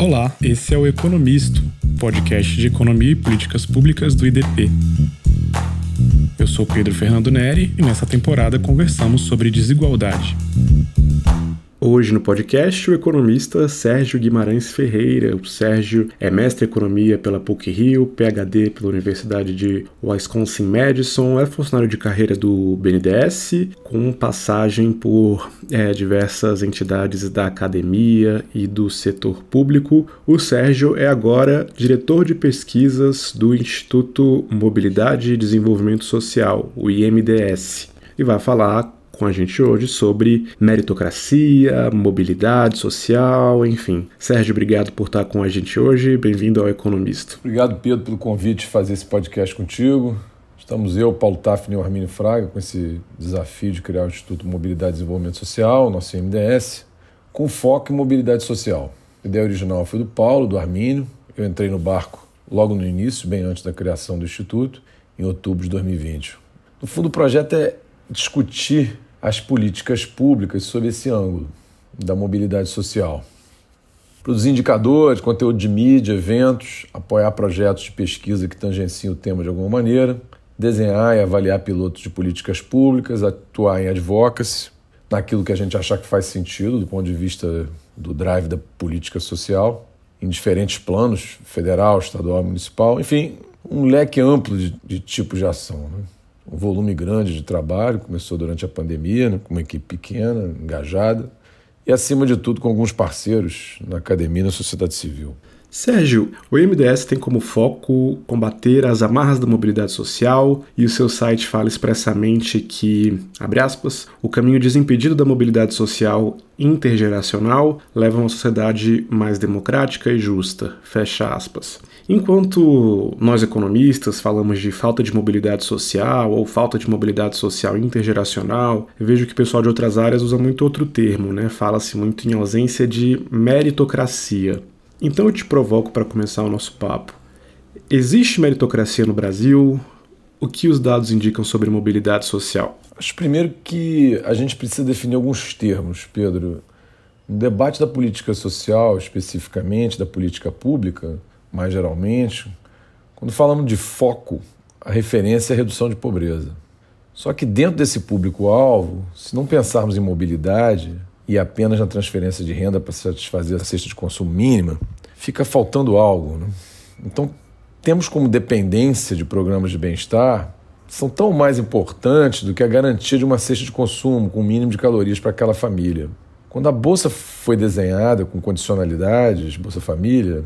Olá, esse é o Economisto, podcast de economia e políticas públicas do IDP. Eu sou Pedro Fernando Neri e nessa temporada conversamos sobre desigualdade. Hoje no podcast, o economista Sérgio Guimarães Ferreira. O Sérgio é mestre em economia pela PUC-Rio, PhD pela Universidade de Wisconsin-Madison, é funcionário de carreira do BNDES, com passagem por é, diversas entidades da academia e do setor público. O Sérgio é agora diretor de pesquisas do Instituto Mobilidade e Desenvolvimento Social, o IMDS, e vai falar com a gente hoje sobre meritocracia, mobilidade social, enfim. Sérgio, obrigado por estar com a gente hoje. Bem-vindo ao Economista. Obrigado, Pedro, pelo convite de fazer esse podcast contigo. Estamos eu, Paulo Tafni e o Armínio Fraga com esse desafio de criar o Instituto Mobilidade e Desenvolvimento Social, nosso MDS, com foco em mobilidade social. A ideia original foi do Paulo, do Armínio. Eu entrei no barco logo no início, bem antes da criação do Instituto, em outubro de 2020. No fundo, o projeto é discutir as políticas públicas sob esse ângulo da mobilidade social. Produzir indicadores, conteúdo de mídia, eventos, apoiar projetos de pesquisa que tangenciem o tema de alguma maneira, desenhar e avaliar pilotos de políticas públicas, atuar em advocacy, naquilo que a gente achar que faz sentido do ponto de vista do drive da política social, em diferentes planos, federal, estadual, municipal, enfim, um leque amplo de, de tipos de ação. Né? Um volume grande de trabalho, começou durante a pandemia, né, com uma equipe pequena, engajada, e acima de tudo com alguns parceiros na academia e na sociedade civil. Sérgio, o MDS tem como foco combater as amarras da mobilidade social e o seu site fala expressamente que, abre aspas, o caminho desimpedido da mobilidade social intergeracional leva a uma sociedade mais democrática e justa, fecha aspas. Enquanto nós economistas falamos de falta de mobilidade social ou falta de mobilidade social intergeracional, vejo que o pessoal de outras áreas usa muito outro termo, né? Fala-se muito em ausência de meritocracia. Então eu te provoco para começar o nosso papo. Existe meritocracia no Brasil? O que os dados indicam sobre mobilidade social? Acho primeiro que a gente precisa definir alguns termos, Pedro. No debate da política social, especificamente, da política pública, mais geralmente, quando falamos de foco, a referência é a redução de pobreza. Só que dentro desse público-alvo, se não pensarmos em mobilidade, e apenas na transferência de renda para satisfazer a cesta de consumo mínima, fica faltando algo. Né? Então, temos como dependência de programas de bem-estar são tão mais importantes do que a garantia de uma cesta de consumo com o mínimo de calorias para aquela família. Quando a Bolsa foi desenhada com condicionalidades, Bolsa Família,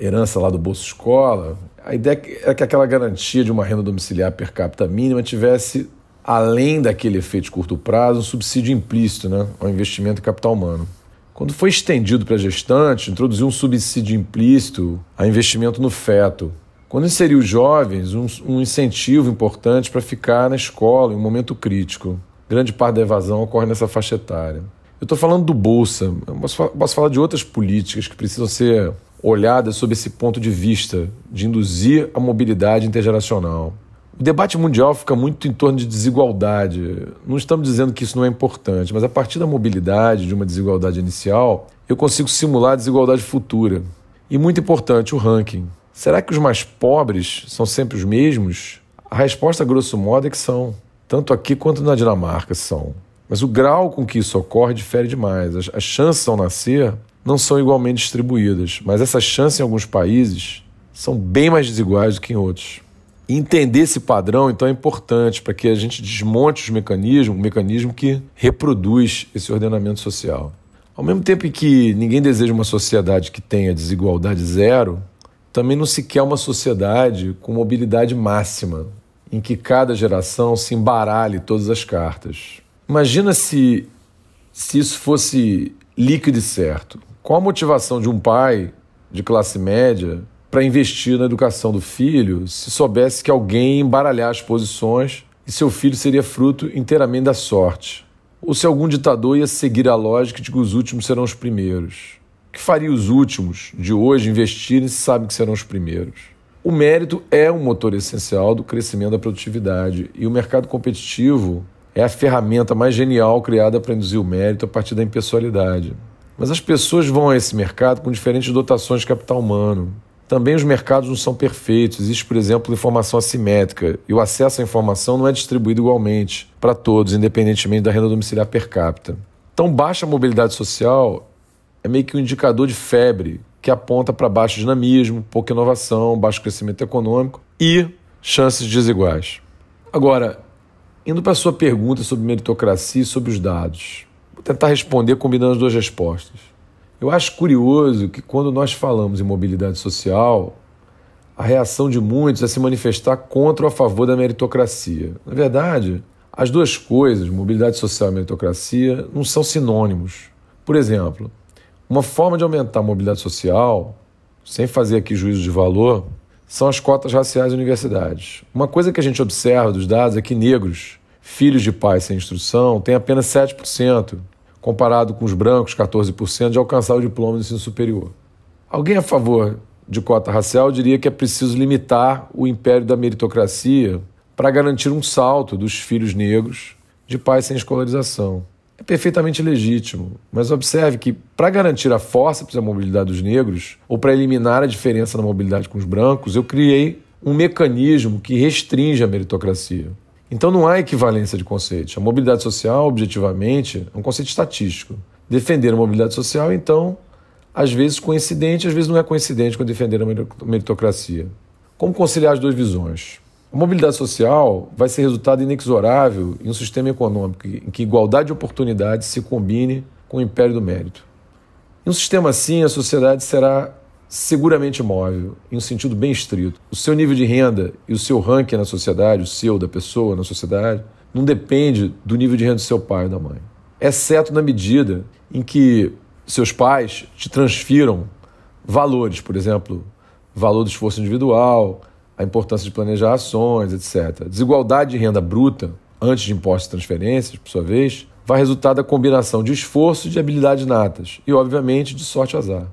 herança lá do Bolsa Escola, a ideia é que aquela garantia de uma renda domiciliar per capita mínima tivesse além daquele efeito de curto prazo, um subsídio implícito né, ao investimento em capital humano. Quando foi estendido para gestante, introduziu um subsídio implícito a investimento no feto. Quando inseriu jovens, um, um incentivo importante para ficar na escola em um momento crítico. Grande parte da evasão ocorre nessa faixa etária. Eu estou falando do Bolsa, posso, posso falar de outras políticas que precisam ser olhadas sob esse ponto de vista, de induzir a mobilidade intergeracional. O debate mundial fica muito em torno de desigualdade. Não estamos dizendo que isso não é importante, mas a partir da mobilidade, de uma desigualdade inicial, eu consigo simular a desigualdade futura. E muito importante, o ranking. Será que os mais pobres são sempre os mesmos? A resposta, grosso modo, é que são. Tanto aqui quanto na Dinamarca são. Mas o grau com que isso ocorre difere demais. As, as chances ao nascer não são igualmente distribuídas, mas essas chances em alguns países são bem mais desiguais do que em outros. Entender esse padrão, então, é importante para que a gente desmonte os mecanismos, o mecanismo que reproduz esse ordenamento social. Ao mesmo tempo em que ninguém deseja uma sociedade que tenha desigualdade zero, também não se quer uma sociedade com mobilidade máxima, em que cada geração se embaralhe todas as cartas. Imagina se, se isso fosse líquido e certo. Qual a motivação de um pai de classe média para investir na educação do filho se soubesse que alguém embaralhar as posições e seu filho seria fruto inteiramente da sorte. Ou se algum ditador ia seguir a lógica de que os últimos serão os primeiros. Que faria os últimos de hoje investirem se sabem que serão os primeiros? O mérito é um motor essencial do crescimento da produtividade e o mercado competitivo é a ferramenta mais genial criada para induzir o mérito a partir da impessoalidade. Mas as pessoas vão a esse mercado com diferentes dotações de capital humano. Também os mercados não são perfeitos. Existe, por exemplo, informação assimétrica e o acesso à informação não é distribuído igualmente para todos, independentemente da renda domiciliar per capita. Então, baixa mobilidade social é meio que um indicador de febre que aponta para baixo dinamismo, pouca inovação, baixo crescimento econômico e chances desiguais. Agora, indo para a sua pergunta sobre meritocracia e sobre os dados, vou tentar responder combinando as duas respostas. Eu acho curioso que quando nós falamos em mobilidade social, a reação de muitos é se manifestar contra ou a favor da meritocracia. Na verdade, as duas coisas, mobilidade social e meritocracia, não são sinônimos. Por exemplo, uma forma de aumentar a mobilidade social, sem fazer aqui juízo de valor, são as cotas raciais das universidades. Uma coisa que a gente observa dos dados é que negros, filhos de pais sem instrução, têm apenas 7%, comparado com os brancos, 14%, de alcançar o diploma do ensino superior. Alguém a favor de cota racial diria que é preciso limitar o império da meritocracia para garantir um salto dos filhos negros de pais sem escolarização. É perfeitamente legítimo, mas observe que para garantir a força e a mobilidade dos negros, ou para eliminar a diferença na mobilidade com os brancos, eu criei um mecanismo que restringe a meritocracia. Então não há equivalência de conceitos. A mobilidade social, objetivamente, é um conceito estatístico. Defender a mobilidade social, então, às vezes coincidente, às vezes não é coincidente com defender a meritocracia. Como conciliar as duas visões? A mobilidade social vai ser resultado inexorável em um sistema econômico em que igualdade de oportunidades se combine com o império do mérito. Em um sistema assim, a sociedade será seguramente móvel, em um sentido bem estrito. O seu nível de renda e o seu ranking na sociedade, o seu, da pessoa na sociedade, não depende do nível de renda do seu pai ou da mãe. Exceto na medida em que seus pais te transfiram valores, por exemplo, valor do esforço individual, a importância de planejar ações, etc. Desigualdade de renda bruta, antes de impostos e transferências, por sua vez, vai resultar da combinação de esforço e de habilidades natas, e, obviamente, de sorte e azar.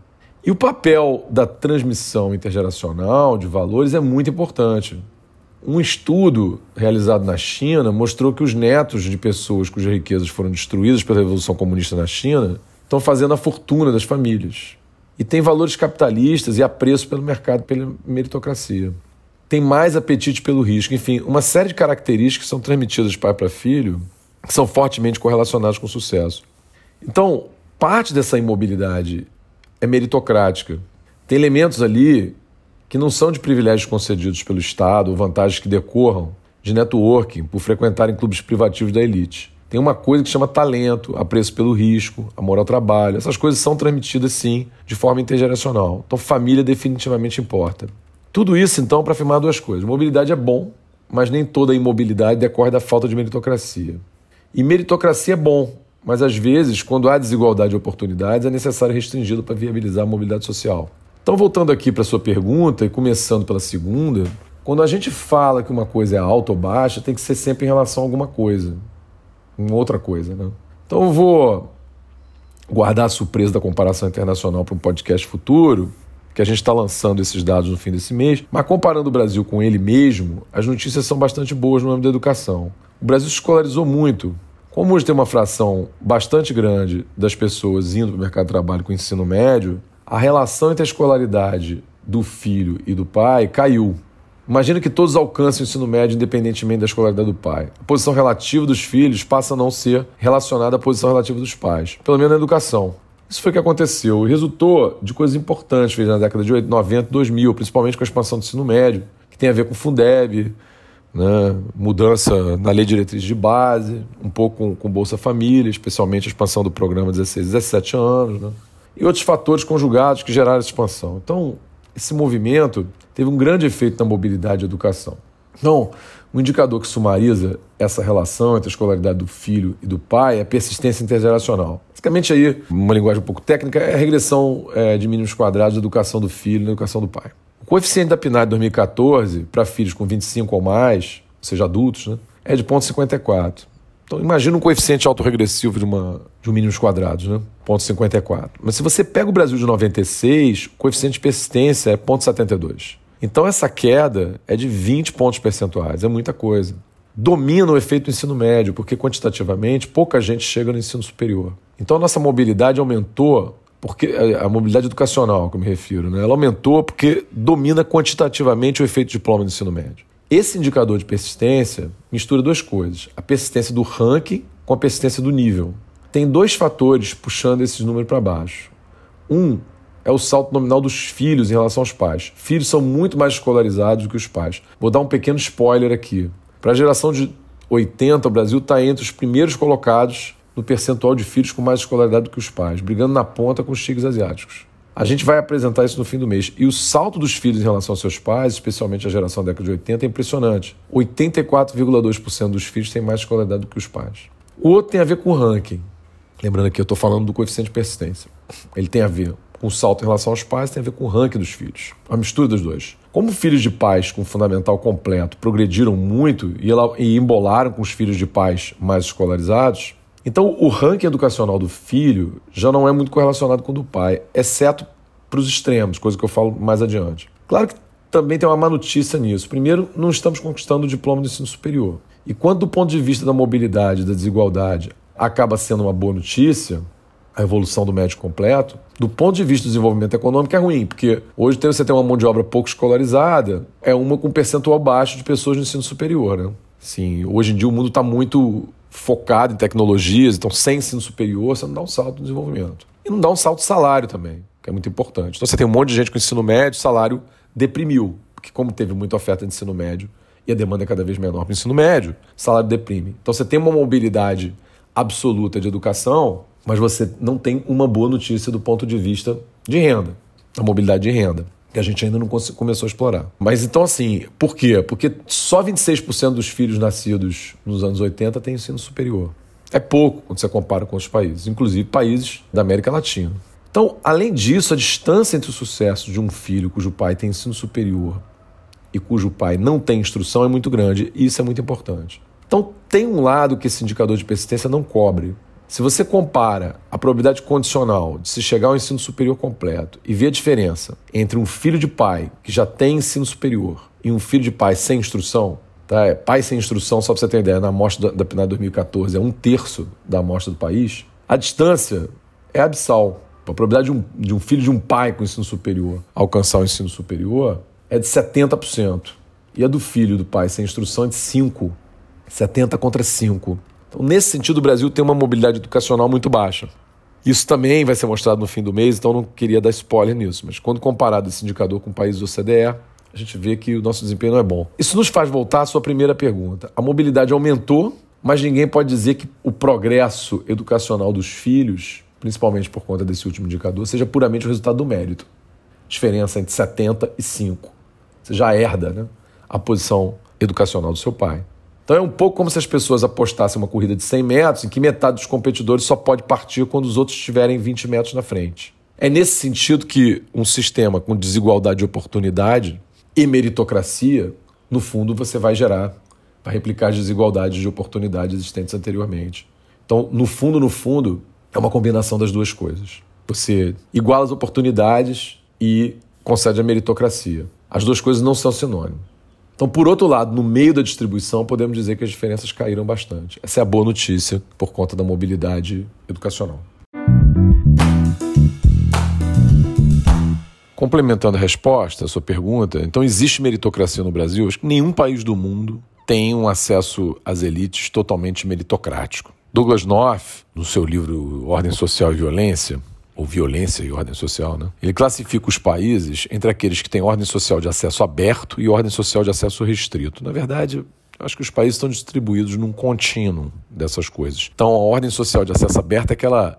E o papel da transmissão intergeracional de valores é muito importante. Um estudo realizado na China mostrou que os netos de pessoas cujas riquezas foram destruídas pela Revolução Comunista na China estão fazendo a fortuna das famílias. E tem valores capitalistas e apreço pelo mercado, pela meritocracia. Tem mais apetite pelo risco. Enfim, uma série de características que são transmitidas de pai para filho que são fortemente correlacionadas com o sucesso. Então, parte dessa imobilidade é meritocrática. Tem elementos ali que não são de privilégios concedidos pelo Estado ou vantagens que decorram de networking por frequentarem clubes privativos da elite. Tem uma coisa que chama talento, apreço pelo risco, amor ao trabalho. Essas coisas são transmitidas, sim, de forma intergeracional. Então, família definitivamente importa. Tudo isso, então, para afirmar duas coisas. Mobilidade é bom, mas nem toda imobilidade decorre da falta de meritocracia. E meritocracia é bom, mas às vezes, quando há desigualdade de oportunidades, é necessário restringi-lo para viabilizar a mobilidade social. Então, voltando aqui para a sua pergunta e começando pela segunda, quando a gente fala que uma coisa é alta ou baixa, tem que ser sempre em relação a alguma coisa, em outra coisa. Né? Então, eu vou guardar a surpresa da comparação internacional para um podcast futuro, que a gente está lançando esses dados no fim desse mês, mas comparando o Brasil com ele mesmo, as notícias são bastante boas no âmbito da educação. O Brasil escolarizou muito como hoje tem uma fração bastante grande das pessoas indo para o mercado de trabalho com ensino médio, a relação entre a escolaridade do filho e do pai caiu. Imagina que todos alcancem o ensino médio independentemente da escolaridade do pai. A posição relativa dos filhos passa a não ser relacionada à posição relativa dos pais, pelo menos na educação. Isso foi o que aconteceu e resultou de coisas importantes feitas na década de 90 e 2000, principalmente com a expansão do ensino médio, que tem a ver com o Fundeb, né? mudança na lei de diretriz de base, um pouco com, com, Bolsa Família, especialmente a expansão do programa 16, 17 anos, né? e outros fatores conjugados que geraram essa expansão. Então, esse movimento teve um grande efeito na mobilidade e educação. Então, um indicador que sumariza essa relação entre a escolaridade do filho e do pai é a persistência intergeracional. Basicamente, aí, uma linguagem um pouco técnica, é a regressão é, de mínimos quadrados da educação do filho da educação do pai. O coeficiente da PNAD 2014 para filhos com 25 ou mais, ou seja, adultos, né, é de 0,54. Então imagina um coeficiente autorregressivo de, uma, de um mínimos quadrados, né? 0,54. Mas se você pega o Brasil de 96, o coeficiente de persistência é 0,72. Então essa queda é de 20 pontos percentuais, é muita coisa. domina o efeito do ensino médio, porque quantitativamente pouca gente chega no ensino superior. Então a nossa mobilidade aumentou porque a mobilidade educacional, que eu me refiro, né? ela aumentou porque domina quantitativamente o efeito diploma do ensino médio. Esse indicador de persistência mistura duas coisas: a persistência do ranking com a persistência do nível. Tem dois fatores puxando esses números para baixo. Um é o salto nominal dos filhos em relação aos pais. Filhos são muito mais escolarizados do que os pais. Vou dar um pequeno spoiler aqui. Para a geração de 80, o Brasil está entre os primeiros colocados no percentual de filhos com mais escolaridade do que os pais, brigando na ponta com os tigres asiáticos. A gente vai apresentar isso no fim do mês. E o salto dos filhos em relação aos seus pais, especialmente a geração da década de 80, é impressionante. 84,2% dos filhos têm mais escolaridade do que os pais. O outro tem a ver com o ranking. Lembrando aqui, eu estou falando do coeficiente de persistência. Ele tem a ver com o salto em relação aos pais, tem a ver com o ranking dos filhos. A mistura dos dois. Como filhos de pais com fundamental completo progrediram muito e embolaram com os filhos de pais mais escolarizados, então, o ranking educacional do filho já não é muito correlacionado com o do pai, exceto para os extremos, coisa que eu falo mais adiante. Claro que também tem uma má notícia nisso. Primeiro, não estamos conquistando o diploma do ensino superior. E quando, do ponto de vista da mobilidade, da desigualdade, acaba sendo uma boa notícia, a evolução do médio completo, do ponto de vista do desenvolvimento econômico é ruim, porque hoje você tem uma mão de obra pouco escolarizada, é uma com percentual baixo de pessoas no ensino superior. Né? Sim, hoje em dia o mundo está muito focado em tecnologias, então sem ensino superior você não dá um salto no desenvolvimento. E não dá um salto de salário também, que é muito importante. Então você tem um monte de gente com ensino médio, salário deprimiu, porque como teve muita oferta de ensino médio e a demanda é cada vez menor para o ensino médio, salário deprime. Então você tem uma mobilidade absoluta de educação, mas você não tem uma boa notícia do ponto de vista de renda, a mobilidade de renda que a gente ainda não começou a explorar. Mas então, assim, por quê? Porque só 26% dos filhos nascidos nos anos 80 têm ensino superior. É pouco quando você compara com outros países, inclusive países da América Latina. Então, além disso, a distância entre o sucesso de um filho cujo pai tem ensino superior e cujo pai não tem instrução é muito grande, e isso é muito importante. Então, tem um lado que esse indicador de persistência não cobre, se você compara a probabilidade condicional de se chegar ao ensino superior completo e vê a diferença entre um filho de pai que já tem ensino superior e um filho de pai sem instrução, tá? É, pai sem instrução, só para você ter ideia, na amostra da PNAD 2014 é um terço da amostra do país, a distância é abissal. A probabilidade de um, de um filho de um pai com ensino superior alcançar o ensino superior é de 70%. E a do filho do pai sem instrução é de 5%. 70 contra 5. Então, nesse sentido, o Brasil tem uma mobilidade educacional muito baixa. Isso também vai ser mostrado no fim do mês, então não queria dar spoiler nisso. Mas quando comparado esse indicador com países do OCDE, a gente vê que o nosso desempenho não é bom. Isso nos faz voltar à sua primeira pergunta. A mobilidade aumentou, mas ninguém pode dizer que o progresso educacional dos filhos, principalmente por conta desse último indicador, seja puramente o resultado do mérito. Diferença entre 70 e 5. Você já herda né, a posição educacional do seu pai. Então é um pouco como se as pessoas apostassem uma corrida de 100 metros em que metade dos competidores só pode partir quando os outros estiverem 20 metros na frente. É nesse sentido que um sistema com desigualdade de oportunidade e meritocracia, no fundo, você vai gerar, vai replicar as desigualdades de oportunidade existentes anteriormente. Então, no fundo, no fundo, é uma combinação das duas coisas. Você iguala as oportunidades e concede a meritocracia. As duas coisas não são sinônimos. Então, por outro lado, no meio da distribuição, podemos dizer que as diferenças caíram bastante. Essa é a boa notícia por conta da mobilidade educacional. Complementando a resposta à sua pergunta, então existe meritocracia no Brasil? Acho que nenhum país do mundo tem um acesso às elites totalmente meritocrático. Douglas North, no seu livro Ordem Social e Violência, ou violência e ordem social, né? Ele classifica os países entre aqueles que têm ordem social de acesso aberto e ordem social de acesso restrito. Na verdade, acho que os países estão distribuídos num contínuo dessas coisas. Então, a ordem social de acesso aberto é aquela,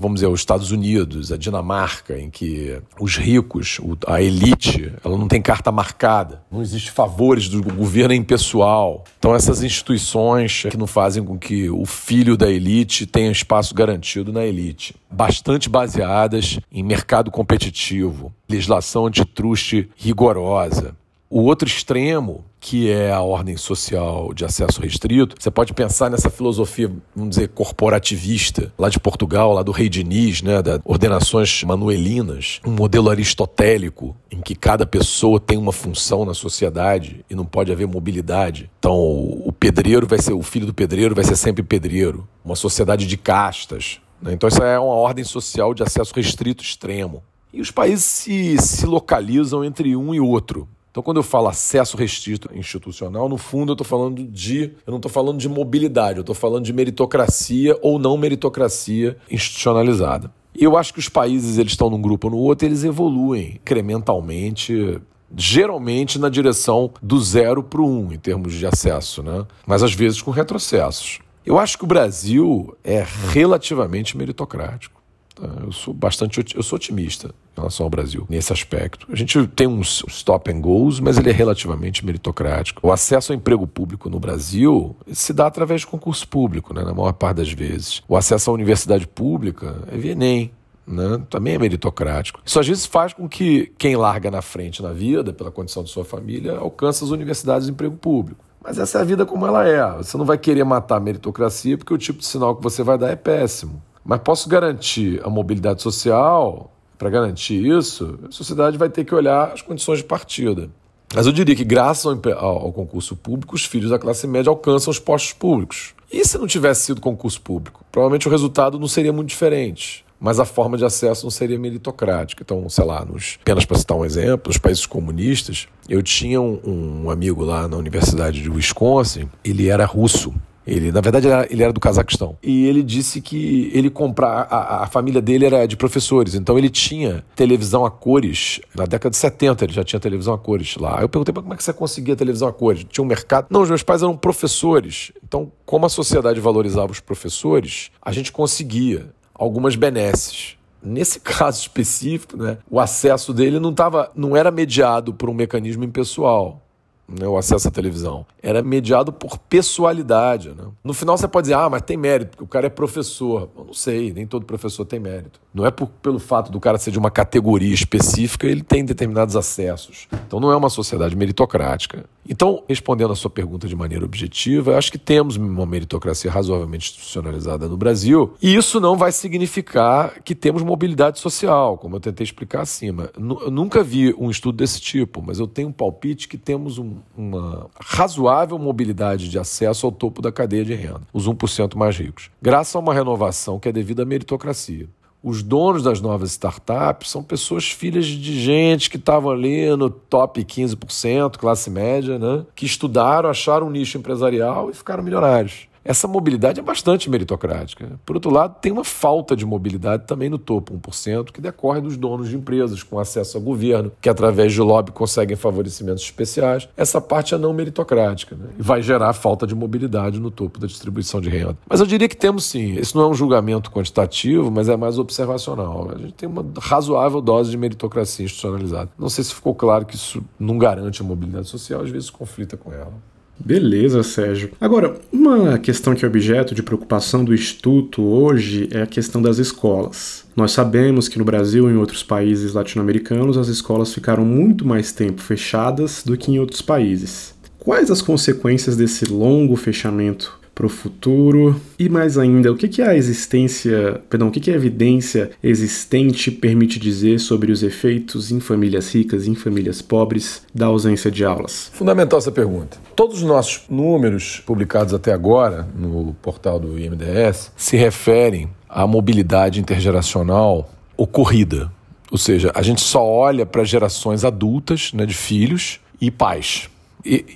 vamos dizer, os Estados Unidos, a Dinamarca, em que os ricos, a elite, ela não tem carta marcada, não existe favores do governo é impessoal. Então, essas instituições que não fazem com que o filho da elite tenha espaço garantido na elite, bastante baseadas em mercado competitivo, legislação antitruste rigorosa. O outro extremo que é a ordem social de acesso restrito, você pode pensar nessa filosofia, vamos dizer, corporativista, lá de Portugal, lá do rei Diniz, né, das ordenações manuelinas, um modelo aristotélico em que cada pessoa tem uma função na sociedade e não pode haver mobilidade. Então, o pedreiro vai ser o filho do pedreiro vai ser sempre pedreiro, uma sociedade de castas. Né? Então, isso é uma ordem social de acesso restrito extremo. E os países se, se localizam entre um e outro. Então, quando eu falo acesso restrito institucional, no fundo eu estou falando de. Eu não estou falando de mobilidade, eu estou falando de meritocracia ou não meritocracia institucionalizada. E eu acho que os países eles estão num grupo ou no outro, eles evoluem incrementalmente geralmente na direção do zero para o um, em termos de acesso, né? mas às vezes com retrocessos. Eu acho que o Brasil é relativamente meritocrático. Tá? Eu sou bastante eu sou otimista em relação ao Brasil nesse aspecto. A gente tem uns stop and goes, mas ele é relativamente meritocrático. O acesso ao emprego público no Brasil se dá através de concurso público, né, na maior parte das vezes. O acesso à universidade pública é via Enem. Né? Também é meritocrático. Isso às vezes faz com que quem larga na frente na vida, pela condição de sua família, alcance as universidades de emprego público. Mas essa é a vida como ela é. Você não vai querer matar a meritocracia porque o tipo de sinal que você vai dar é péssimo. Mas posso garantir a mobilidade social? Para garantir isso, a sociedade vai ter que olhar as condições de partida. Mas eu diria que, graças ao, ao, concurso público, os filhos da classe média alcançam os postos públicos. E se não tivesse sido concurso público? Provavelmente o resultado não seria muito diferente. Mas a forma de acesso não seria meritocrática. Então, sei lá, nos, apenas para citar um exemplo, nos países comunistas, eu tinha um, um amigo lá na Universidade de Wisconsin, ele era russo. Ele, na verdade, ele era, ele era, do Cazaquistão. E ele disse que ele comprar. A, a, família dele era de professores, então ele tinha televisão a cores. Na década de 70 ele já tinha televisão a cores lá. Eu perguntei como é que você conseguia televisão a cores? Tinha um mercado? Não, os meus pais eram professores. Então, como a sociedade valorizava os professores, a gente conseguia algumas benesses. Nesse caso específico, né, o acesso dele não, tava, não era mediado por um mecanismo impessoal né, o acesso à televisão. Era mediado por pessoalidade. Né? No final você pode dizer, ah, mas tem mérito, porque o cara é professor. Eu não sei, nem todo professor tem mérito. Não é por, pelo fato do cara ser de uma categoria específica, ele tem determinados acessos. Então não é uma sociedade meritocrática. Então, respondendo a sua pergunta de maneira objetiva, acho que temos uma meritocracia razoavelmente institucionalizada no Brasil, e isso não vai significar que temos mobilidade social, como eu tentei explicar acima. Eu nunca vi um estudo desse tipo, mas eu tenho um palpite que temos um, uma razoável mobilidade de acesso ao topo da cadeia de renda, os 1% mais ricos, graças a uma renovação que é devida à meritocracia os donos das novas startups são pessoas filhas de gente que estavam ali no top 15%, classe média, né? que estudaram, acharam um nicho empresarial e ficaram milionários essa mobilidade é bastante meritocrática. Por outro lado, tem uma falta de mobilidade também no topo, 1%, que decorre dos donos de empresas com acesso ao governo, que através de lobby conseguem favorecimentos especiais. Essa parte é não meritocrática né? e vai gerar falta de mobilidade no topo da distribuição de renda. Mas eu diria que temos sim. Isso não é um julgamento quantitativo, mas é mais observacional. A gente tem uma razoável dose de meritocracia institucionalizada. Não sei se ficou claro que isso não garante a mobilidade social, às vezes conflita com ela. Beleza, Sérgio. Agora, uma questão que é objeto de preocupação do Instituto hoje é a questão das escolas. Nós sabemos que no Brasil e em outros países latino-americanos as escolas ficaram muito mais tempo fechadas do que em outros países. Quais as consequências desse longo fechamento para o futuro. E mais ainda, o que, que a existência, perdão, o que, que a evidência existente permite dizer sobre os efeitos em famílias ricas e em famílias pobres da ausência de aulas? Fundamental essa pergunta. Todos os nossos números publicados até agora no portal do IMDS se referem à mobilidade intergeracional ocorrida. Ou seja, a gente só olha para gerações adultas, né, de filhos e pais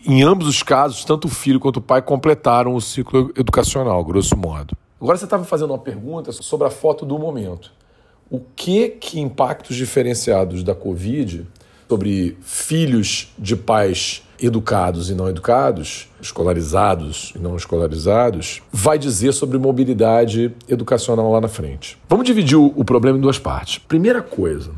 em ambos os casos, tanto o filho quanto o pai completaram o ciclo educacional, grosso modo. Agora você estava fazendo uma pergunta sobre a foto do momento. O que que impactos diferenciados da Covid sobre filhos de pais educados e não educados, escolarizados e não escolarizados, vai dizer sobre mobilidade educacional lá na frente. Vamos dividir o problema em duas partes. Primeira coisa,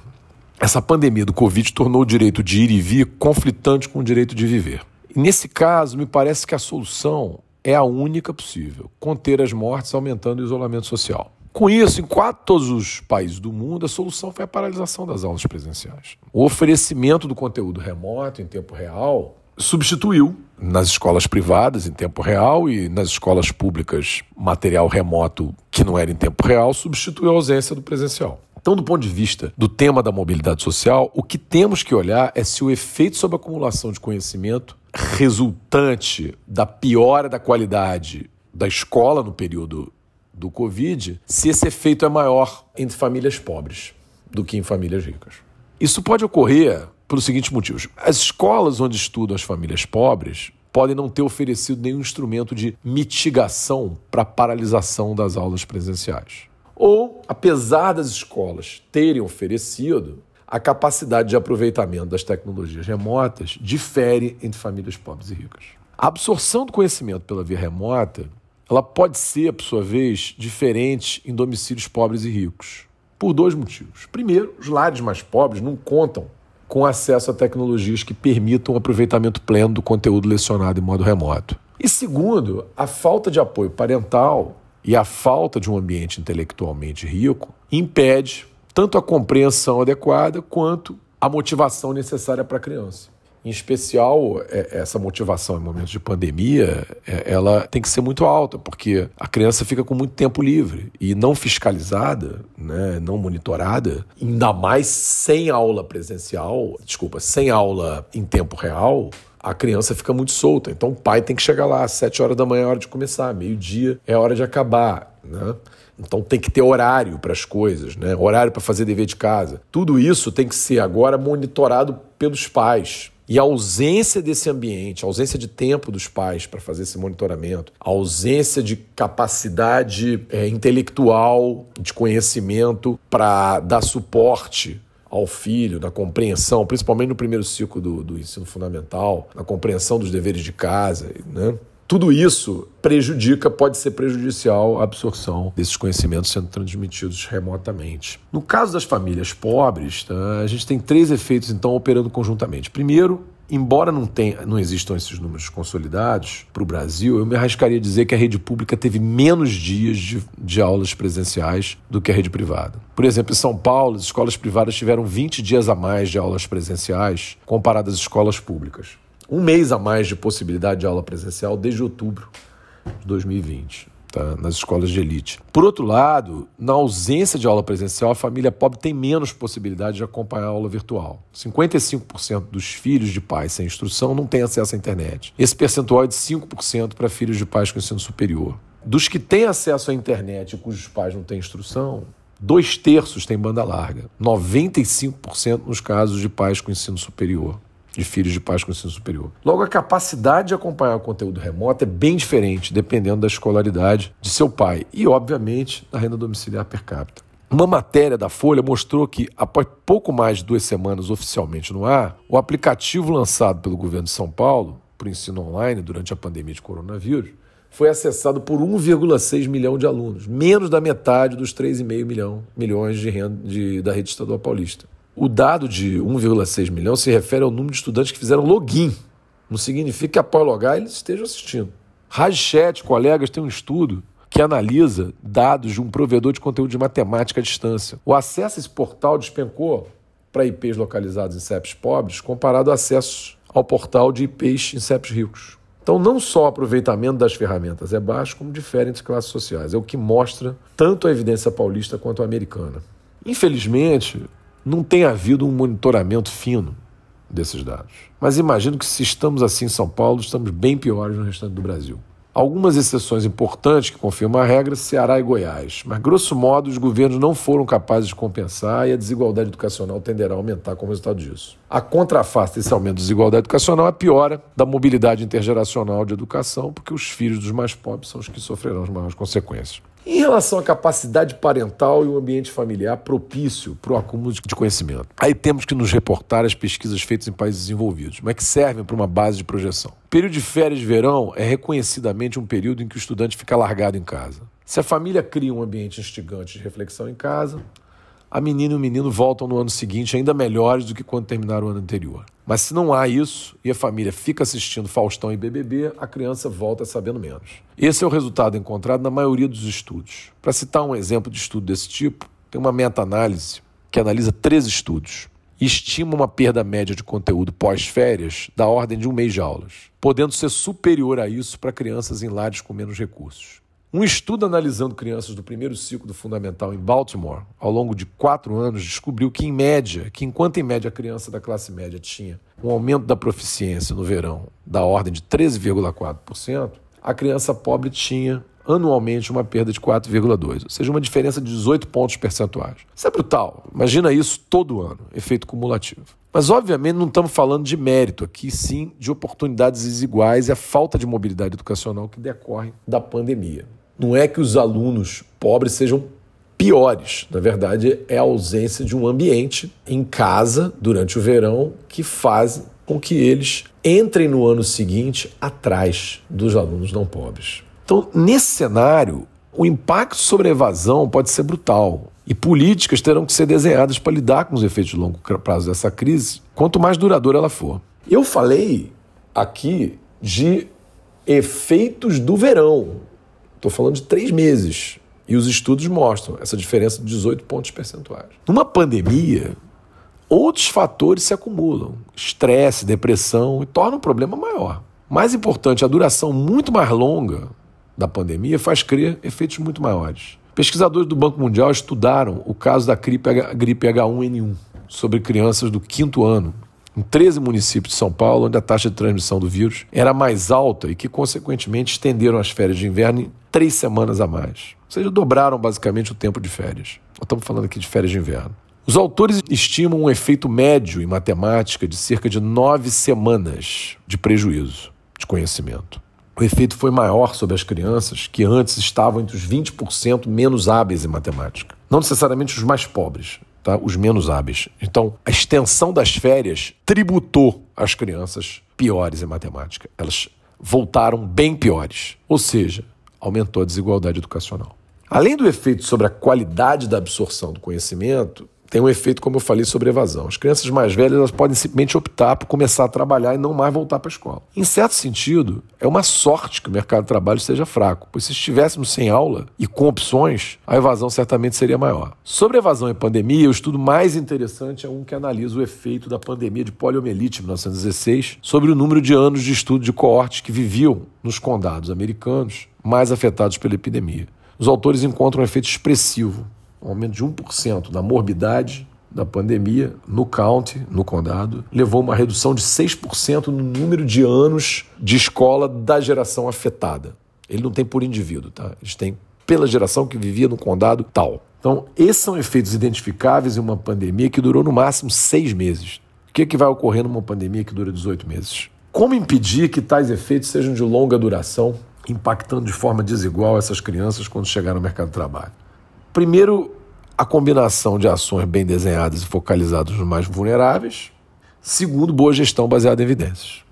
essa pandemia do Covid tornou o direito de ir e vir conflitante com o direito de viver. E nesse caso, me parece que a solução é a única possível: conter as mortes aumentando o isolamento social. Com isso, em quase todos os países do mundo, a solução foi a paralisação das aulas presenciais. O oferecimento do conteúdo remoto, em tempo real, substituiu nas escolas privadas em tempo real e nas escolas públicas material remoto que não era em tempo real substituiu a ausência do presencial. Então, do ponto de vista do tema da mobilidade social, o que temos que olhar é se o efeito sobre a acumulação de conhecimento resultante da piora da qualidade da escola no período do Covid, se esse efeito é maior entre famílias pobres do que em famílias ricas. Isso pode ocorrer pelos seguintes motivos. As escolas onde estudam as famílias pobres podem não ter oferecido nenhum instrumento de mitigação para a paralisação das aulas presenciais. Ou, apesar das escolas terem oferecido, a capacidade de aproveitamento das tecnologias remotas difere entre famílias pobres e ricas. A absorção do conhecimento pela via remota, ela pode ser, por sua vez, diferente em domicílios pobres e ricos, por dois motivos. Primeiro, os lares mais pobres não contam com acesso a tecnologias que permitam o aproveitamento pleno do conteúdo lecionado em modo remoto. E segundo, a falta de apoio parental e a falta de um ambiente intelectualmente rico impede tanto a compreensão adequada quanto a motivação necessária para a criança. Em especial, é, essa motivação em momentos de pandemia, é, ela tem que ser muito alta, porque a criança fica com muito tempo livre e não fiscalizada, né, não monitorada, ainda mais sem aula presencial, desculpa, sem aula em tempo real, a criança fica muito solta. Então o pai tem que chegar lá às sete horas da manhã é hora de começar, meio-dia é hora de acabar, né? Então tem que ter horário para as coisas, né? Horário para fazer dever de casa. Tudo isso tem que ser agora monitorado pelos pais. E a ausência desse ambiente, a ausência de tempo dos pais para fazer esse monitoramento, a ausência de capacidade é, intelectual, de conhecimento para dar suporte ao filho, na compreensão, principalmente no primeiro ciclo do, do ensino fundamental, na compreensão dos deveres de casa, né? Tudo isso prejudica, pode ser prejudicial à absorção desses conhecimentos sendo transmitidos remotamente. No caso das famílias pobres, tá, a gente tem três efeitos então operando conjuntamente. Primeiro, embora não, tenha, não existam esses números consolidados para o Brasil, eu me arriscaria a dizer que a rede pública teve menos dias de, de, aulas presenciais do que a rede privada. Por exemplo, em São Paulo, as escolas privadas tiveram 20 dias a mais de aulas presenciais comparadas às escolas públicas. Um mês a mais de possibilidade de aula presencial desde outubro de 2020 tá? nas escolas de elite. Por outro lado, na ausência de aula presencial, a família pobre tem menos possibilidade de acompanhar a aula virtual. 55% dos filhos de pais sem instrução não têm acesso à internet. Esse percentual é de 5% para filhos de pais com ensino superior. Dos que têm acesso à internet e cujos pais não têm instrução, dois terços têm banda larga, 95% nos casos de pais com ensino superior de filhos de pais com ensino superior. Logo, a capacidade de acompanhar o conteúdo remoto é bem diferente, dependendo da escolaridade de seu pai e, obviamente, da renda domiciliar per capita. Uma matéria da Folha mostrou que, após pouco mais de duas semanas oficialmente no ar, o aplicativo lançado pelo governo de São Paulo para o ensino online durante a pandemia de coronavírus foi acessado por 1,6 milhão de alunos, menos da metade dos 3,5 milhão, milhões de renda de, da rede estadual paulista. O dado de 1,6 milhão se refere ao número de estudantes que fizeram login. Não significa que após logar eles estejam assistindo. Rajchat, colegas, tem um estudo que analisa dados de um provedor de conteúdo de matemática à distância. O acesso a esse portal despencou para IPs localizados em CEPs pobres comparado ao acesso ao portal de IPs em CEPs ricos. Então, não só o aproveitamento das ferramentas é baixo, como difere entre classes sociais. É o que mostra tanto a evidência paulista quanto a americana. Infelizmente, não tem havido um monitoramento fino desses dados. Mas imagino que se estamos assim em São Paulo, estamos bem piores no restante do Brasil. Algumas exceções importantes que confirmam a regra, Ceará e Goiás. Mas, grosso modo, os governos não foram capazes de compensar e a desigualdade educacional tenderá a aumentar como resultado disso. A contraface desse aumento de desigualdade educacional é a piora da mobilidade intergeracional de educação, porque os filhos dos mais pobres são os que sofrerão as maiores consequências. Em relação à capacidade parental e o ambiente familiar propício para o acúmulo de conhecimento, aí temos que nos reportar as pesquisas feitas em países desenvolvidos, mas que servem para uma base de projeção. O período de férias de verão é reconhecidamente um período em que o estudante fica largado em casa. Se a família cria um ambiente instigante de reflexão em casa, a menina e o menino voltam no ano seguinte ainda melhores do que quando terminaram o ano anterior. Mas se não há isso e a família fica assistindo Faustão e BBB, a criança volta sabendo menos. Esse é o resultado encontrado na maioria dos estudos. Para citar um exemplo de estudo desse tipo, tem uma meta-análise que analisa três estudos. estima uma perda média de conteúdo pós-férias da ordem de um mês de aulas, podendo ser superior a isso para crianças em lares com menos recursos. Um estudo analisando crianças do primeiro ciclo do fundamental em Baltimore, ao longo de quatro anos, descobriu que, em média, que enquanto em média a criança da classe média tinha um aumento da proficiência no verão da ordem de 13,4%, a criança pobre tinha anualmente uma perda de 4,2, ou seja, uma diferença de 18 pontos percentuais. Isso é brutal. Imagina isso todo ano, efeito cumulativo. Mas, obviamente, não estamos falando de mérito aqui, sim de oportunidades desiguais e a falta de mobilidade educacional que decorre da pandemia. Não é que os alunos pobres sejam piores. Na verdade, é a ausência de um ambiente em casa durante o verão que faz com que eles entrem no ano seguinte atrás dos alunos não pobres. Então, nesse cenário, o impacto sobre a evasão pode ser brutal. E políticas terão que ser desenhadas para lidar com os efeitos de longo prazo dessa crise, quanto mais duradoura ela for. Eu falei aqui de efeitos do verão. Estou falando de três meses. E os estudos mostram essa diferença de 18 pontos percentuais. Numa pandemia, outros fatores se acumulam: estresse, depressão, e tornam o problema maior. Mais importante, a duração muito mais longa da pandemia faz crer efeitos muito maiores. Pesquisadores do Banco Mundial estudaram o caso da gripe H1N1 sobre crianças do quinto ano, em 13 municípios de São Paulo, onde a taxa de transmissão do vírus era mais alta e que, consequentemente, estenderam as férias de inverno em três semanas a mais. Ou seja, dobraram basicamente o tempo de férias. Nós estamos falando aqui de férias de inverno. Os autores estimam um efeito médio em matemática de cerca de nove semanas de prejuízo de conhecimento o efeito foi maior sobre as crianças que antes estavam entre os 20% menos hábeis em matemática. Não necessariamente os mais pobres, tá? os menos hábeis. Então, a extensão das férias tributou as crianças piores em matemática. Elas voltaram bem piores, ou seja, aumentou a desigualdade educacional. Além do efeito sobre a qualidade da absorção do conhecimento, tem um efeito, como eu falei, sobre evasão. As crianças mais velhas elas podem simplesmente optar por começar a trabalhar e não mais voltar para a escola. Em certo sentido, é uma sorte que o mercado de trabalho esteja fraco, pois se estivéssemos sem aula e com opções, a evasão certamente seria maior. Sobre evasão e pandemia, o estudo mais interessante é um que analisa o efeito da pandemia de poliomielite em 1916 sobre o número de anos de estudo de coortes que viviam nos condados americanos mais afetados pela epidemia. Os autores encontram um efeito expressivo um aumento de 1% na morbidade da pandemia no county, no condado, levou uma redução de 6% no número de anos de escola da geração afetada. Ele não tem por indivíduo, tá? Eles têm pela geração que vivia no condado tal. Então, esses são efeitos identificáveis em uma pandemia que durou no máximo seis meses. O que, é que vai ocorrer numa pandemia que dura 18 meses? Como impedir que tais efeitos sejam de longa duração, impactando de forma desigual essas crianças quando chegar no mercado de trabalho? Primeiro, a combinação de ações bem desenhadas e focalizadas nos mais vulneráveis. Segundo, boa gestão baseada em evidências.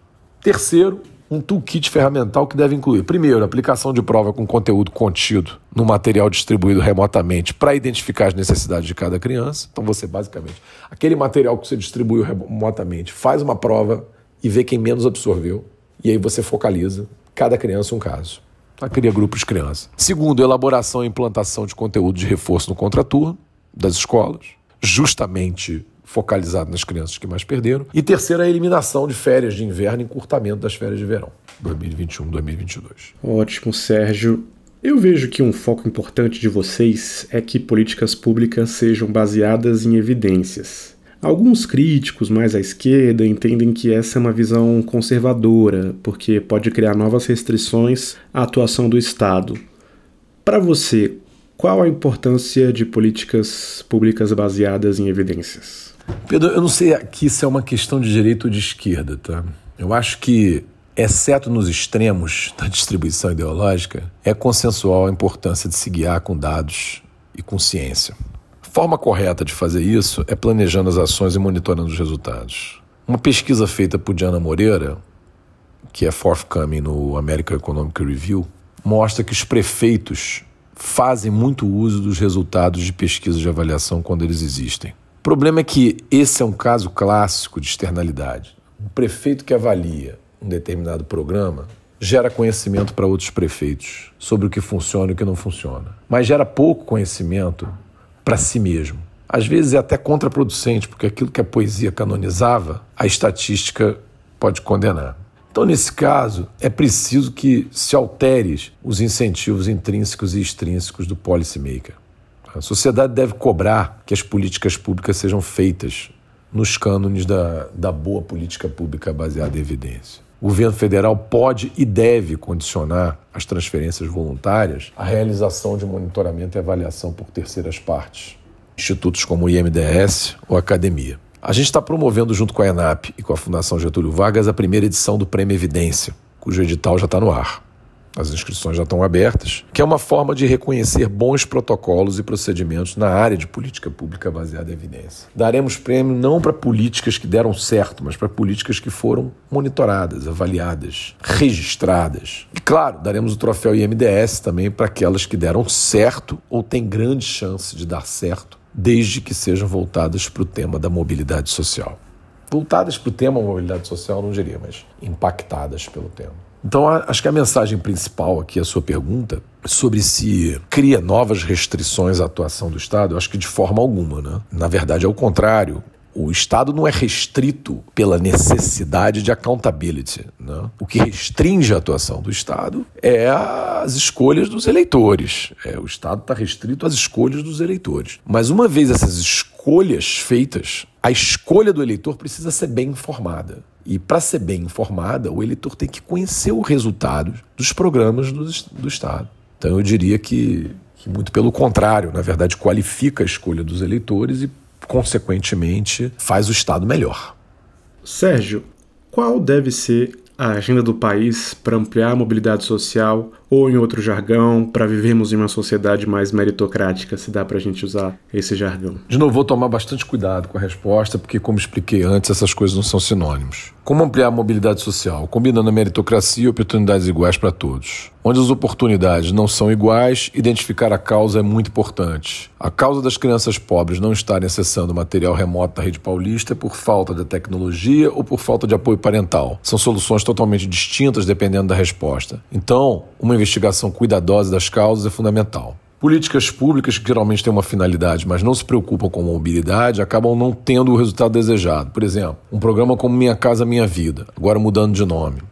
Terceiro, um toolkit ferramental que deve incluir, primeiro, aplicação de prova com conteúdo contido no material distribuído remotamente para identificar as necessidades de cada criança. Então, você basicamente, aquele material que você distribuiu remotamente, faz uma prova e vê quem menos absorveu, e aí você focaliza cada criança um caso. Ela cria grupos de crianças. Segundo, elaboração e implantação de conteúdo de reforço no contraturno das escolas, justamente focalizado nas crianças que mais perderam. E terceiro, a eliminação de férias de inverno e encurtamento das férias de verão, 2021-2022. Ótimo, Sérgio. Eu vejo que um foco importante de vocês é que políticas públicas sejam baseadas em evidências. Alguns críticos mais à esquerda entendem que essa é uma visão conservadora, porque pode criar novas restrições à atuação do Estado. Para você, qual a importância de políticas públicas baseadas em evidências? Pedro, eu não sei aqui se é uma questão de direita ou de esquerda, tá? Eu acho que, exceto nos extremos da distribuição ideológica, é consensual a importância de se guiar com dados e com ciência forma correta de fazer isso é planejando as ações e monitorando os resultados. Uma pesquisa feita por Diana Moreira, que é forthcoming no American Economic Review, mostra que os prefeitos fazem muito uso dos resultados de pesquisas de avaliação quando eles existem. O problema é que esse é um caso clássico de externalidade. Um prefeito que avalia um determinado programa gera conhecimento para outros prefeitos sobre o que funciona e o que não funciona, mas gera pouco conhecimento para si mesmo. às vezes é até contraproducente, porque aquilo que a poesia canonizava, a estatística pode condenar. Então, nesse caso, é preciso que se altere os incentivos intrínsecos e extrínsecos do policymaker. A sociedade deve cobrar que as políticas públicas sejam feitas nos cânones da, da boa política pública baseada em evidência. O governo federal pode e deve condicionar as transferências voluntárias à realização de monitoramento e avaliação por terceiras partes, institutos como o IMDS ou academia. A gente está promovendo, junto com a ENAP e com a Fundação Getúlio Vargas, a primeira edição do Prêmio Evidência, cujo edital já está no ar as inscrições já estão abertas, que é uma forma de reconhecer bons protocolos e procedimentos na área de política pública baseada em evidência. Daremos prêmio não para políticas que deram certo, mas para políticas que foram monitoradas, avaliadas, registradas. E claro, daremos o troféu IMDS também para aquelas que deram certo ou têm grande chance de dar certo, desde que sejam voltadas para o tema da mobilidade social. Voltadas para o tema mobilidade social, não diria, mas impactadas pelo tema. Então, acho que a mensagem principal aqui, a sua pergunta, sobre se cria novas restrições à atuação do Estado, eu acho que de forma alguma. Né? Na verdade, é o contrário. O Estado não é restrito pela necessidade de accountability. Né? O que restringe a atuação do Estado é as escolhas dos eleitores. É, o Estado está restrito às escolhas dos eleitores. Mas uma vez essas escolhas feitas, a escolha do eleitor precisa ser bem informada. E para ser bem informada, o eleitor tem que conhecer o resultado dos programas do, do Estado. Então eu diria que, que, muito pelo contrário, na verdade, qualifica a escolha dos eleitores e, consequentemente, faz o Estado melhor. Sérgio, qual deve ser a agenda do país para ampliar a mobilidade social ou, em outro jargão, para vivermos em uma sociedade mais meritocrática, se dá para a gente usar esse jargão? De novo, vou tomar bastante cuidado com a resposta, porque, como expliquei antes, essas coisas não são sinônimos. Como ampliar a mobilidade social? Combinando a meritocracia e oportunidades iguais para todos. Onde as oportunidades não são iguais, identificar a causa é muito importante. A causa das crianças pobres não estarem acessando material remoto da rede paulista é por falta de tecnologia ou por falta de apoio parental. São soluções totalmente distintas dependendo da resposta. Então, uma investigação cuidadosa das causas é fundamental. Políticas públicas que geralmente têm uma finalidade, mas não se preocupam com mobilidade, acabam não tendo o resultado desejado. Por exemplo, um programa como Minha Casa Minha Vida, agora mudando de nome,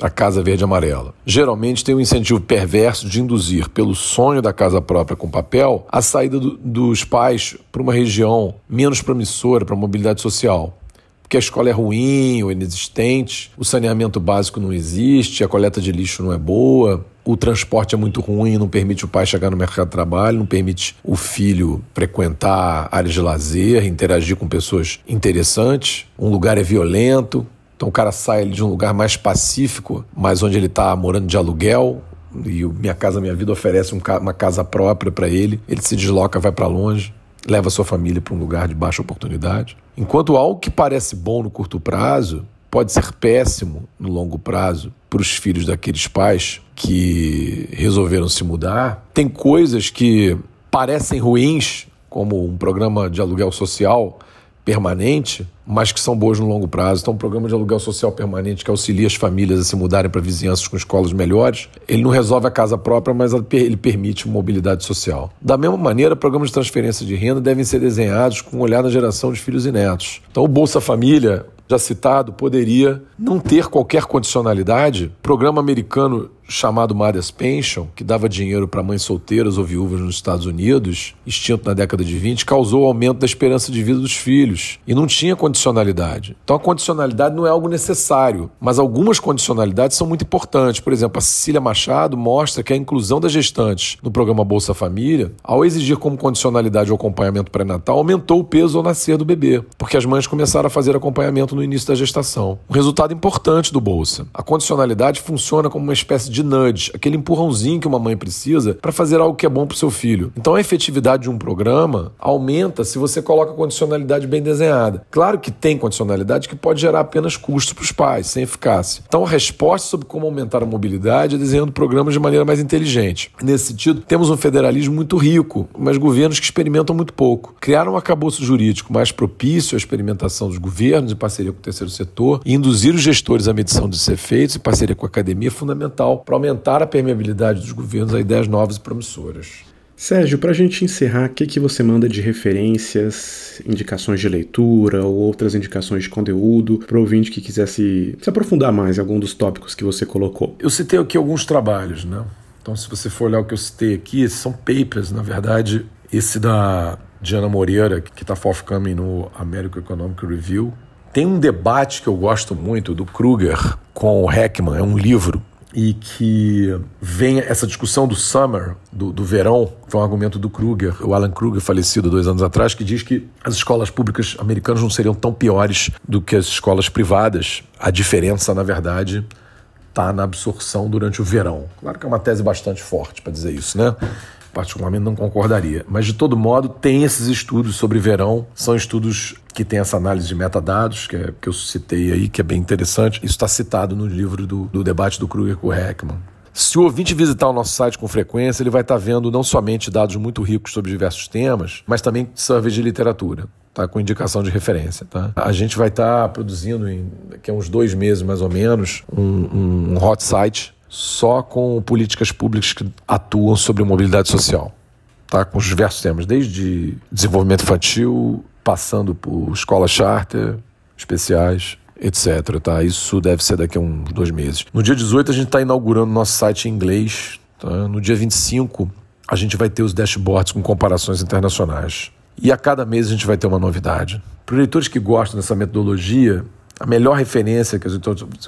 a Casa Verde Amarela. Geralmente tem um incentivo perverso de induzir, pelo sonho da casa própria com papel, a saída do, dos pais para uma região menos promissora para a mobilidade social porque a escola é ruim ou inexistente, o saneamento básico não existe, a coleta de lixo não é boa, o transporte é muito ruim, não permite o pai chegar no mercado de trabalho, não permite o filho frequentar áreas de lazer, interagir com pessoas interessantes, um lugar é violento, então o cara sai de um lugar mais pacífico, mas onde ele está morando de aluguel, e Minha Casa Minha Vida oferece uma casa própria para ele, ele se desloca, vai para longe leva sua família para um lugar de baixa oportunidade. Enquanto algo que parece bom no curto prazo pode ser péssimo no longo prazo para os filhos daqueles pais que resolveram se mudar, tem coisas que parecem ruins, como um programa de aluguel social permanente, mas que são boas no longo prazo. Então, um programa de aluguel social permanente que auxilia as famílias a se mudarem para vizinhanças com escolas melhores, ele não resolve a casa própria, mas ele permite mobilidade social. Da mesma maneira, programas de transferência de renda devem ser desenhados com um olhar na geração de filhos e netos. Então, o Bolsa Família já citado, poderia não ter qualquer condicionalidade. Programa americano chamado Mother's Pension, que dava dinheiro para mães solteiras ou viúvas nos Estados Unidos, extinto na década de 20, causou o aumento da esperança de vida dos filhos e não tinha condicionalidade. Então a condicionalidade não é algo necessário, mas algumas condicionalidades são muito importantes. Por exemplo, a Cecília Machado mostra que a inclusão das gestantes no programa Bolsa Família, ao exigir como condicionalidade o acompanhamento pré-natal, aumentou o peso ao nascer do bebê, porque as mães começaram a fazer acompanhamento no início da gestação. Um resultado importante do Bolsa. A condicionalidade funciona como uma espécie de nudge, aquele empurrãozinho que uma mãe precisa para fazer algo que é bom para o seu filho. Então a efetividade de um programa aumenta se você coloca a condicionalidade bem desenhada. Claro que tem condicionalidade que pode gerar apenas custos para os pais, sem eficácia. Então a resposta sobre como aumentar a mobilidade é desenhando programas de maneira mais inteligente. Nesse sentido, temos um federalismo muito rico, mas governos que experimentam muito pouco. Criar um acabouço jurídico mais propício à experimentação dos governos em parceria com o terceiro setor e induzir os gestores à medição dos efeitos em parceria com a academia é fundamental para aumentar a permeabilidade dos governos a ideias novas e promissoras. Sérgio, para a gente encerrar, o que, que você manda de referências, indicações de leitura ou outras indicações de conteúdo para o ouvinte que quisesse se aprofundar mais em algum dos tópicos que você colocou? Eu citei aqui alguns trabalhos, né? Então, se você for olhar o que eu citei aqui, são papers, na verdade. Esse da Diana Moreira, que está forthcoming no American Economic Review. Tem um debate que eu gosto muito do Kruger com o Heckman, é um livro e que vem essa discussão do summer, do, do verão, foi um argumento do Kruger, o Alan Kruger, falecido dois anos atrás, que diz que as escolas públicas americanas não seriam tão piores do que as escolas privadas. A diferença, na verdade, está na absorção durante o verão. Claro que é uma tese bastante forte para dizer isso, né? Particularmente não concordaria. Mas, de todo modo, tem esses estudos sobre verão, são estudos que têm essa análise de metadados, que, é, que eu citei aí, que é bem interessante. Isso está citado no livro do, do debate do Kruger com o Heckman. Se o ouvinte visitar o nosso site com frequência, ele vai estar vendo não somente dados muito ricos sobre diversos temas, mas também surveys de literatura, tá? com indicação de referência. Tá? A gente vai estar produzindo, em, daqui a uns dois meses mais ou menos, um, um hot site só com políticas públicas que atuam sobre mobilidade social, tá? com os diversos temas, desde desenvolvimento infantil, passando por escolas charter, especiais, etc. Tá? Isso deve ser daqui a uns dois meses. No dia 18, a gente está inaugurando nosso site em inglês. Tá? No dia 25, a gente vai ter os dashboards com comparações internacionais. E a cada mês a gente vai ter uma novidade. Para leitores que gostam dessa metodologia, a melhor referência, que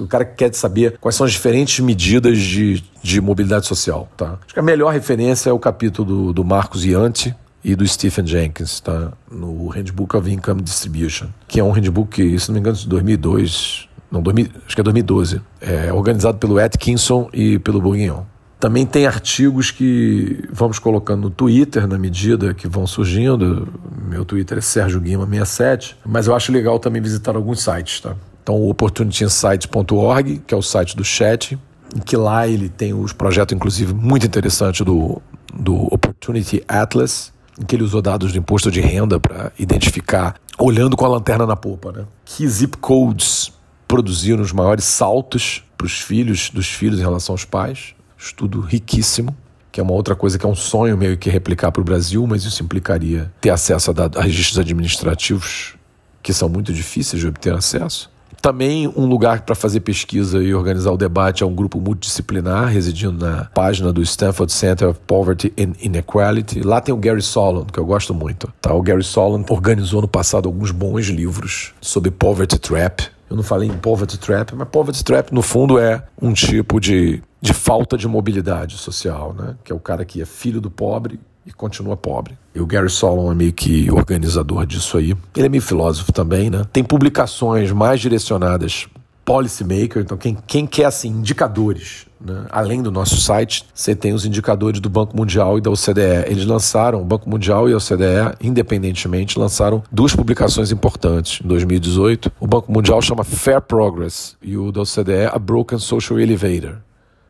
o cara quer saber quais são as diferentes medidas de, de mobilidade social. Tá? Acho que a melhor referência é o capítulo do, do Marcos Ianti e do Stephen Jenkins, tá? no Handbook of Income Distribution, que é um handbook, que, se não me engano, de 2002, não, 2000, acho que é 2012, é organizado pelo Atkinson e pelo Bourguignon. Também tem artigos que vamos colocando no Twitter na medida que vão surgindo. Meu Twitter é Sérgio Guima67, mas eu acho legal também visitar alguns sites, tá? Então, o opportunityinsights.org, que é o site do chat, em que lá ele tem os projetos, inclusive, muito interessantes do, do Opportunity Atlas, em que ele usou dados do imposto de renda para identificar, olhando com a lanterna na polpa, né? Que zip codes produziram os maiores saltos para os filhos dos filhos em relação aos pais estudo riquíssimo, que é uma outra coisa que é um sonho meio que replicar para o Brasil, mas isso implicaria ter acesso a, a registros administrativos que são muito difíceis de obter acesso. Também um lugar para fazer pesquisa e organizar o debate é um grupo multidisciplinar, residindo na página do Stanford Center of Poverty and Inequality. Lá tem o Gary Solon, que eu gosto muito. Tá? O Gary Solon organizou no passado alguns bons livros sobre poverty trap, eu não falei em poverty trap, mas poverty trap no fundo é um tipo de, de falta de mobilidade social, né? Que é o cara que é filho do pobre e continua pobre. E o Gary Solomon é meio que organizador disso aí. Ele é meio filósofo também, né? Tem publicações mais direcionadas policymaker, então quem, quem quer assim indicadores, né? além do nosso site, você tem os indicadores do Banco Mundial e da OCDE. Eles lançaram, o Banco Mundial e a OCDE, independentemente, lançaram duas publicações importantes em 2018. O Banco Mundial chama Fair Progress e o da OCDE a Broken Social Elevator,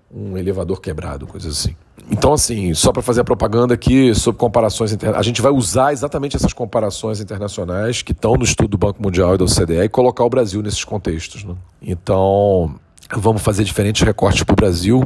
um elevador quebrado, coisa assim. Então, assim, só para fazer a propaganda aqui sobre comparações internacionais, a gente vai usar exatamente essas comparações internacionais que estão no estudo do Banco Mundial e da OCDE e colocar o Brasil nesses contextos. Né? Então, vamos fazer diferentes recortes para o Brasil,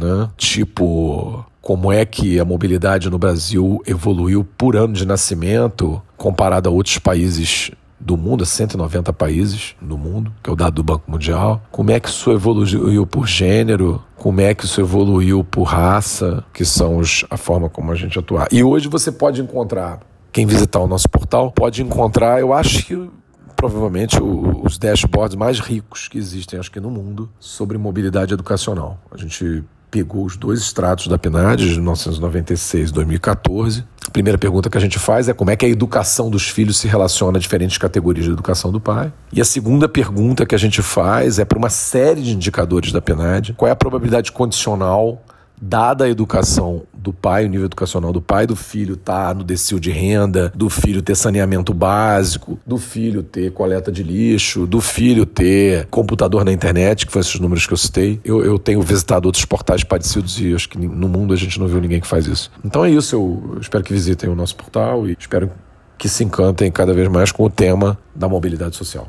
né? tipo como é que a mobilidade no Brasil evoluiu por ano de nascimento comparado a outros países do mundo, 190 países no mundo, que é o dado do Banco Mundial. Como é que isso evoluiu por gênero? Como é que isso evoluiu por raça? Que são os, a forma como a gente atua. E hoje você pode encontrar, quem visitar o nosso portal, pode encontrar, eu acho que provavelmente os dashboards mais ricos que existem, acho que no mundo, sobre mobilidade educacional. A gente pegou os dois extratos da PNAD de 1996 e 2014. A primeira pergunta que a gente faz é como é que a educação dos filhos se relaciona a diferentes categorias de educação do pai. E a segunda pergunta que a gente faz é para uma série de indicadores da PNAD, qual é a probabilidade condicional dada a educação do pai, o nível educacional do pai, do filho tá no decil de renda, do filho ter saneamento básico, do filho ter coleta de lixo, do filho ter computador na internet, que foi esses números que eu citei. Eu, eu tenho visitado outros portais parecidos e acho que no mundo a gente não viu ninguém que faz isso. Então é isso, eu espero que visitem o nosso portal e espero que se encantem cada vez mais com o tema da mobilidade social.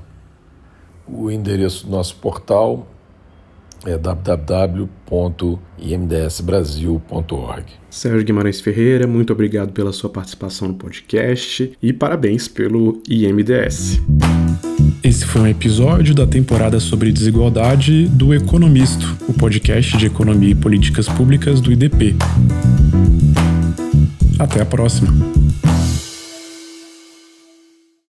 O endereço do nosso portal é www.imdsbrasil.org. Sérgio Guimarães Ferreira, muito obrigado pela sua participação no podcast e parabéns pelo IMDS. Esse foi um episódio da temporada sobre desigualdade do Economisto, o podcast de economia e políticas públicas do IDP. Até a próxima.